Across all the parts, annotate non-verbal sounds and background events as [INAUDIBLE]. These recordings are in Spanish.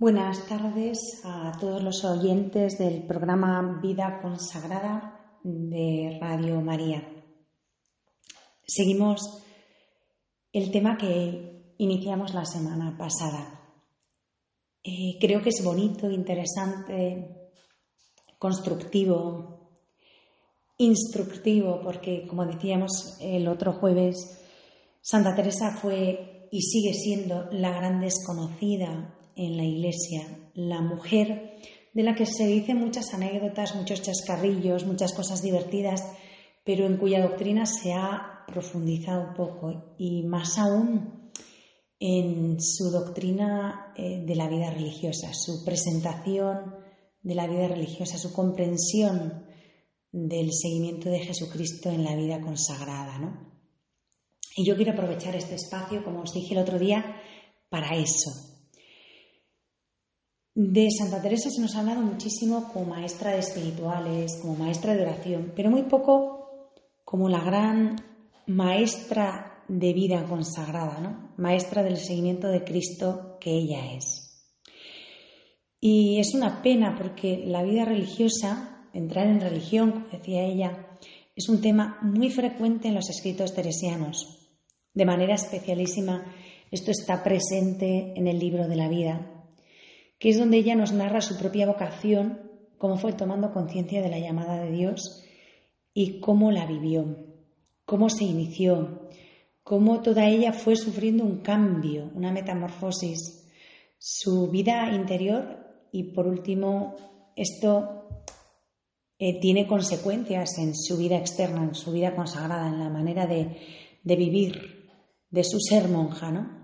Buenas tardes a todos los oyentes del programa Vida Consagrada de Radio María. Seguimos el tema que iniciamos la semana pasada. Eh, creo que es bonito, interesante, constructivo, instructivo, porque como decíamos el otro jueves, Santa Teresa fue y sigue siendo la gran desconocida en la Iglesia, la mujer de la que se dicen muchas anécdotas, muchos chascarrillos, muchas cosas divertidas, pero en cuya doctrina se ha profundizado un poco y más aún en su doctrina eh, de la vida religiosa, su presentación de la vida religiosa, su comprensión del seguimiento de Jesucristo en la vida consagrada. ¿no? Y yo quiero aprovechar este espacio, como os dije el otro día, para eso, de Santa Teresa se nos ha hablado muchísimo como maestra de espirituales, como maestra de oración, pero muy poco como la gran maestra de vida consagrada, maestra del seguimiento de Cristo que ella es. Y es una pena porque la vida religiosa, entrar en religión, como decía ella, es un tema muy frecuente en los escritos teresianos. De manera especialísima, esto está presente en el libro de la vida, que es donde ella nos narra su propia vocación, cómo fue tomando conciencia de la llamada de Dios y cómo la vivió, cómo se inició, cómo toda ella fue sufriendo un cambio, una metamorfosis, su vida interior y por último esto eh, tiene consecuencias en su vida externa, en su vida consagrada, en la manera de, de vivir, de su ser monja, ¿no?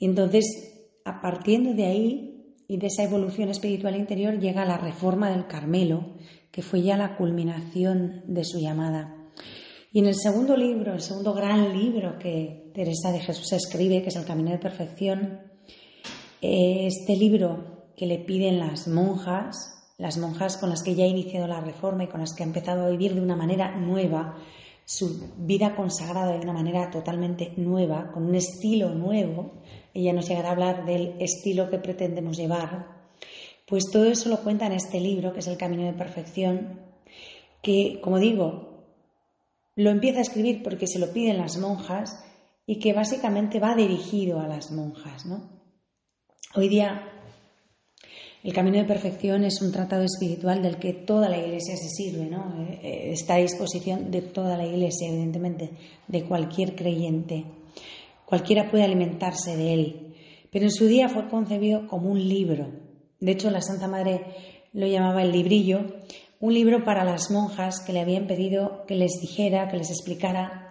Entonces a partir de ahí y de esa evolución espiritual interior llega la reforma del Carmelo, que fue ya la culminación de su llamada. Y en el segundo libro, el segundo gran libro que Teresa de Jesús escribe, que es El Camino de Perfección, eh, este libro que le piden las monjas, las monjas con las que ya ha iniciado la reforma y con las que ha empezado a vivir de una manera nueva, su vida consagrada de una manera totalmente nueva, con un estilo nuevo, ella nos llegará a hablar del estilo que pretendemos llevar, pues todo eso lo cuenta en este libro, que es El Camino de Perfección, que, como digo, lo empieza a escribir porque se lo piden las monjas y que básicamente va dirigido a las monjas. ¿no? Hoy día el camino de perfección es un tratado espiritual del que toda la Iglesia se sirve, ¿no? Eh, eh, está a disposición de toda la Iglesia, evidentemente, de cualquier creyente. Cualquiera puede alimentarse de él, pero en su día fue concebido como un libro. De hecho, la Santa Madre lo llamaba el librillo, un libro para las monjas que le habían pedido que les dijera, que les explicara,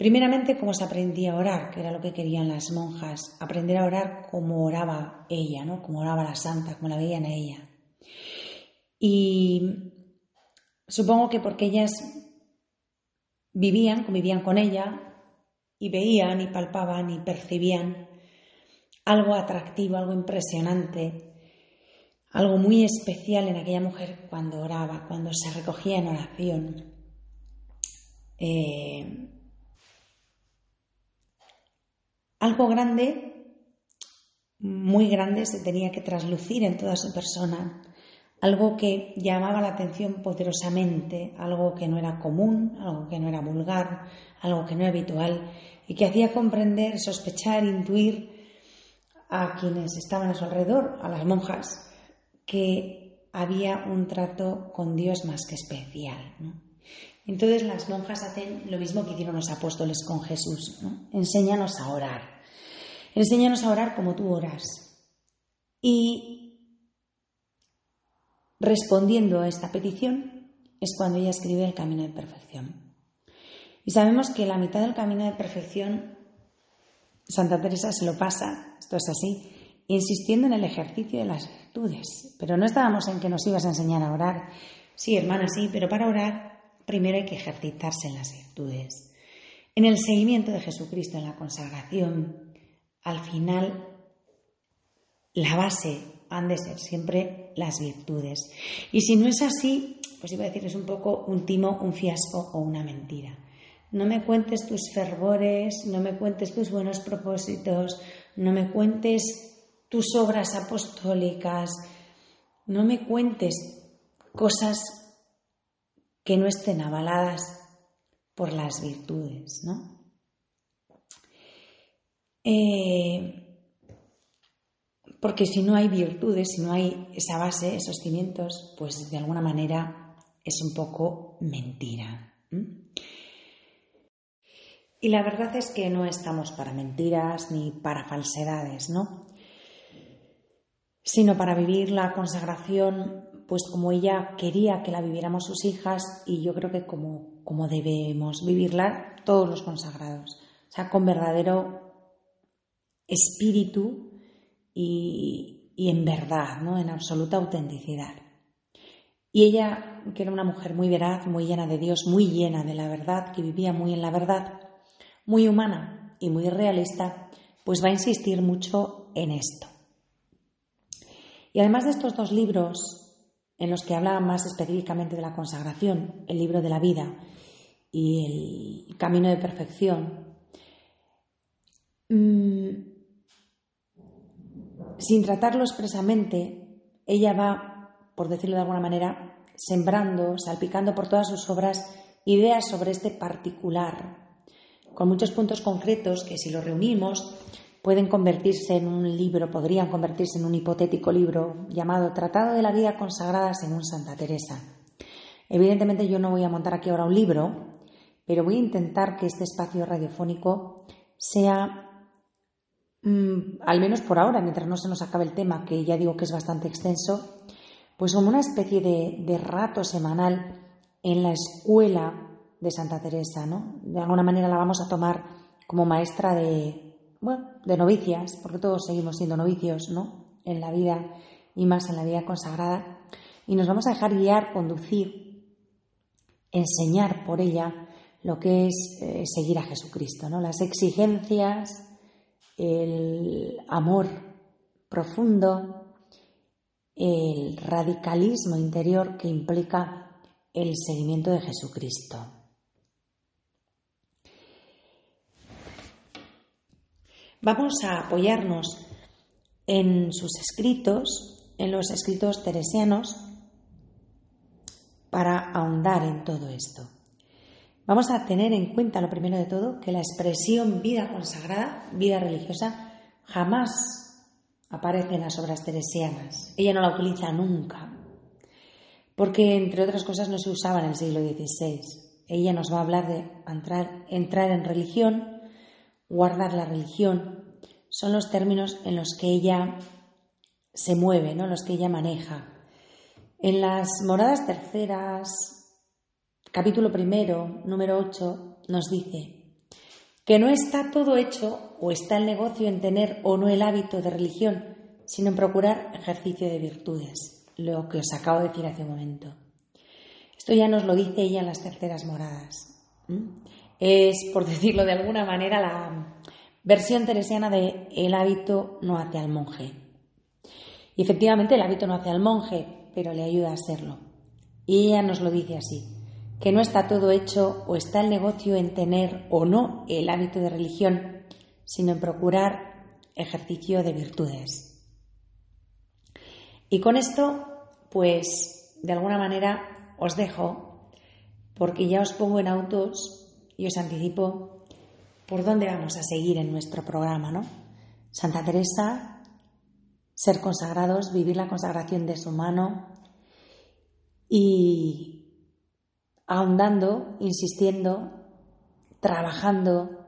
primeramente cómo se aprendía a orar, que era lo que querían las monjas, aprender a orar como oraba ella, ¿no? como oraba la Santa, como la veían a ella. Y supongo que porque ellas vivían, convivían con ella, y veían y palpaban y percibían algo atractivo, algo impresionante, algo muy especial en aquella mujer cuando oraba, cuando se recogía en oración. Eh, algo grande, muy grande, se tenía que traslucir en toda su persona, algo que llamaba la atención poderosamente, algo que no era común, algo que no era vulgar, algo que no era habitual y que hacía comprender, sospechar, intuir a quienes estaban a su alrededor, a las monjas, que había un trato con Dios más que especial. Entonces las monjas hacen lo mismo que hicieron los apóstoles con Jesús. Enséñanos a orar. Enséñanos a orar como tú oras. Y respondiendo a esta petición es cuando ella escribe el camino de perfección. Y sabemos que la mitad del camino de perfección Santa Teresa se lo pasa, esto es así, insistiendo en el ejercicio de las virtudes. Pero no estábamos en que nos ibas a enseñar a orar. Sí, hermana, sí, pero para orar primero hay que ejercitarse en las virtudes. En el seguimiento de Jesucristo, en la consagración, al final la base han de ser siempre las virtudes. Y si no es así, pues iba a decir, es un poco un timo, un fiasco o una mentira. No me cuentes tus fervores, no me cuentes tus buenos propósitos, no me cuentes tus obras apostólicas, no me cuentes cosas que no estén avaladas por las virtudes, ¿no? Eh, porque si no hay virtudes, si no hay esa base, esos cimientos, pues de alguna manera es un poco mentira. Y la verdad es que no estamos para mentiras ni para falsedades, ¿no? Sino para vivir la consagración, pues como ella quería que la viviéramos sus hijas y yo creo que como, como debemos vivirla todos los consagrados. O sea, con verdadero espíritu y, en verdad, ¿no? en absoluta autenticidad. Y ella, que era una mujer muy veraz, muy llena de Dios, muy llena de la verdad, que vivía muy en la verdad, muy humana y muy realista, pues va a insistir mucho en esto. Y además de estos dos libros, en los que habla más específicamente de la consagración, el libro de la vida y el camino de perfección, mm, sin tratarlo expresamente, ella va, por decirlo de alguna manera, sembrando, salpicando por todas sus obras ideas sobre este particular, con muchos puntos concretos que si los reunimos pueden convertirse en un libro, podrían convertirse en un hipotético libro llamado Tratado de la vida consagrada según Santa Teresa. Evidentemente yo no voy a montar aquí ahora un libro, pero voy a intentar que este espacio radiofónico sea Mm, al menos por ahora, mientras no se nos acabe el tema, que ya digo que es bastante extenso, pues como una especie de, rato semanal en la escuela de Santa Teresa, ¿no? De alguna manera la vamos a tomar como maestra de, bueno, de novicias, porque todos seguimos siendo novicios, ¿no? En la vida y más en la vida consagrada. Y nos vamos a dejar guiar, conducir, enseñar por ella lo que es eh, seguir a Jesucristo, ¿no? Las exigencias, el amor profundo, el radicalismo interior que implica el seguimiento de Jesucristo. Vamos a apoyarnos en sus escritos, en los escritos teresianos, para ahondar en todo esto. Vamos a tener en cuenta, lo primero de todo, que la expresión vida consagrada, vida religiosa, jamás aparece en las obras teresianas. Ella no la utiliza nunca, porque entre otras cosas no se usaba en el siglo XVI. Ella nos va a hablar de entrar, entrar en religión, guardar la religión. Son los términos en los que ella se mueve, ¿no? los que ella maneja. En las moradas terceras, capítulo primero, número 8, nos dice que no está todo hecho o está el negocio en tener o no el hábito de religión, sino en procurar ejercicio de virtudes, lo que os acabo de decir hace un momento. Esto ya nos lo dice ella en las terceras moradas. Es, por [LAUGHS] decirlo de alguna manera, la versión teresiana de el hábito no hace al monje. Y efectivamente el hábito no hace al monje, pero le ayuda a serlo. Y ella nos lo dice así que no está todo hecho o está el negocio en tener o no el hábito de religión, sino en procurar ejercicio de virtudes. Y con esto, pues, de alguna manera os dejo, porque ya os pongo en autos y os anticipo por dónde vamos a seguir en nuestro programa, ¿no? Santa Teresa, ser consagrados, vivir la consagración de su mano y ahondando, insistiendo, trabajando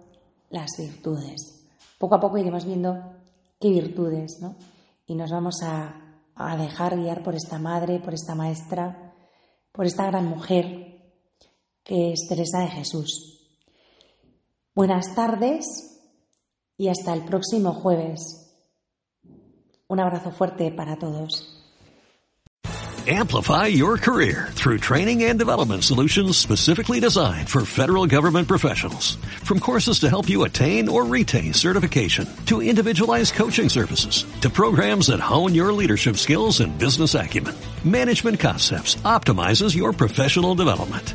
las virtudes. Poco a poco iremos viendo qué virtudes, ¿no? Y nos vamos a, dejar guiar por esta madre, por esta maestra, por esta gran mujer que es Teresa de Jesús. Buenas tardes y hasta el próximo jueves. Un abrazo fuerte para todos. Amplify your career through training and development solutions specifically designed for federal government professionals. From courses to help you attain or retain certification, to individualized coaching services, to programs that hone your leadership skills and business acumen, Management Concepts optimizes your professional development.